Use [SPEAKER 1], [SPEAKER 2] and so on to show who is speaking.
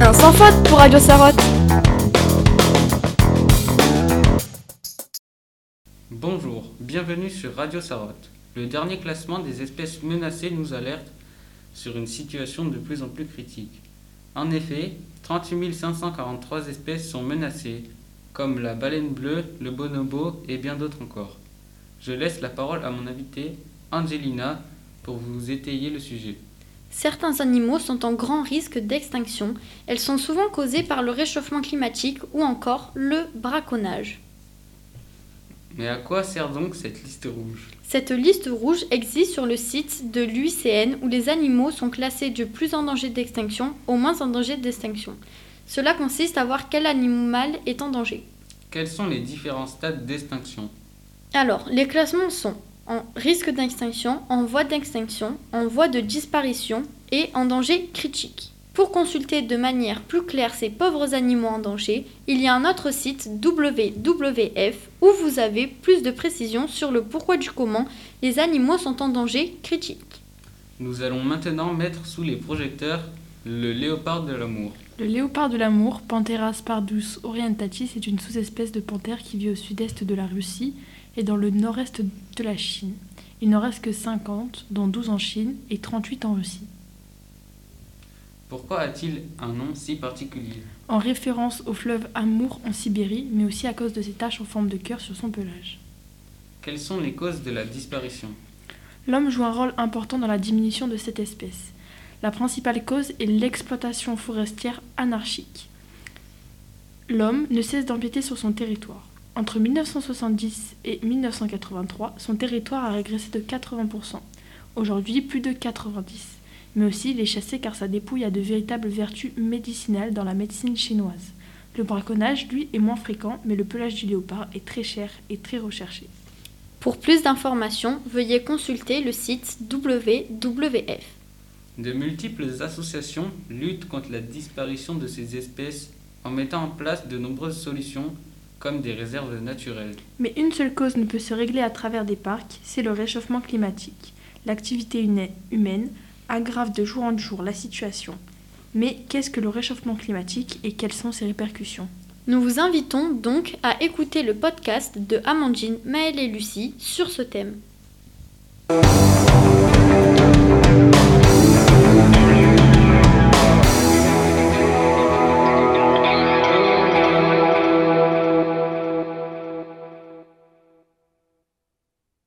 [SPEAKER 1] Un sans faute pour Radio Sarotte.
[SPEAKER 2] Bonjour, bienvenue sur Radio Sarotte. Le dernier classement des espèces menacées nous alerte sur une situation de plus en plus critique. En effet, 38 543 espèces sont menacées, comme la baleine bleue, le bonobo et bien d'autres encore. Je laisse la parole à mon invité, Angelina, pour vous étayer le sujet.
[SPEAKER 3] Certains animaux sont en grand risque d'extinction. Elles sont souvent causées par le réchauffement climatique ou encore le braconnage.
[SPEAKER 2] Mais à quoi sert donc cette liste rouge?
[SPEAKER 3] Cette liste rouge existe sur le site de l'UICN où les animaux sont classés du plus en danger d'extinction au moins en danger d'extinction. Cela consiste à voir quel animal est en danger.
[SPEAKER 2] Quels sont les différents stades d'extinction?
[SPEAKER 3] Alors, les classements sont en risque d'extinction, en voie d'extinction, en voie de disparition et en danger critique. Pour consulter de manière plus claire ces pauvres animaux en danger, il y a un autre site WWF où vous avez plus de précisions sur le pourquoi du comment les animaux sont en danger critique.
[SPEAKER 2] Nous allons maintenant mettre sous les projecteurs le léopard de l'amour.
[SPEAKER 4] Le léopard de l'amour, Panthera spardus orientatis, est une sous-espèce de panthère qui vit au sud-est de la Russie et dans le nord-est de la Chine. Il n'en reste que 50, dont 12 en Chine et 38 en Russie.
[SPEAKER 2] Pourquoi a-t-il un nom si particulier?
[SPEAKER 4] En référence au fleuve Amour en Sibérie, mais aussi à cause de ses taches en forme de cœur sur son pelage.
[SPEAKER 2] Quelles sont les causes de la disparition?
[SPEAKER 4] L'homme joue un rôle important dans la diminution de cette espèce. La principale cause est l'exploitation forestière anarchique. L'homme ne cesse d'empiéter sur son territoire. Entre 1970 et 1983, son territoire a régressé de 80%. Aujourd'hui, plus de 90%. Mais aussi, il est chassé car sa dépouille a de véritables vertus médicinales dans la médecine chinoise. Le braconnage, lui, est moins fréquent, mais le pelage du léopard est très cher et très recherché.
[SPEAKER 3] Pour plus d'informations, veuillez consulter le site WWF.
[SPEAKER 2] De multiples associations luttent contre la disparition de ces espèces en mettant en place de nombreuses solutions comme des réserves naturelles.
[SPEAKER 4] Mais une seule cause ne peut se régler à travers des parcs, c'est le réchauffement climatique. L'activité humaine aggrave de jour en jour la situation. Mais qu'est-ce que le réchauffement climatique et quelles sont ses répercussions?
[SPEAKER 3] Nous vous invitons donc à écouter le podcast de Amandine, Maëlle et Lucie sur ce thème.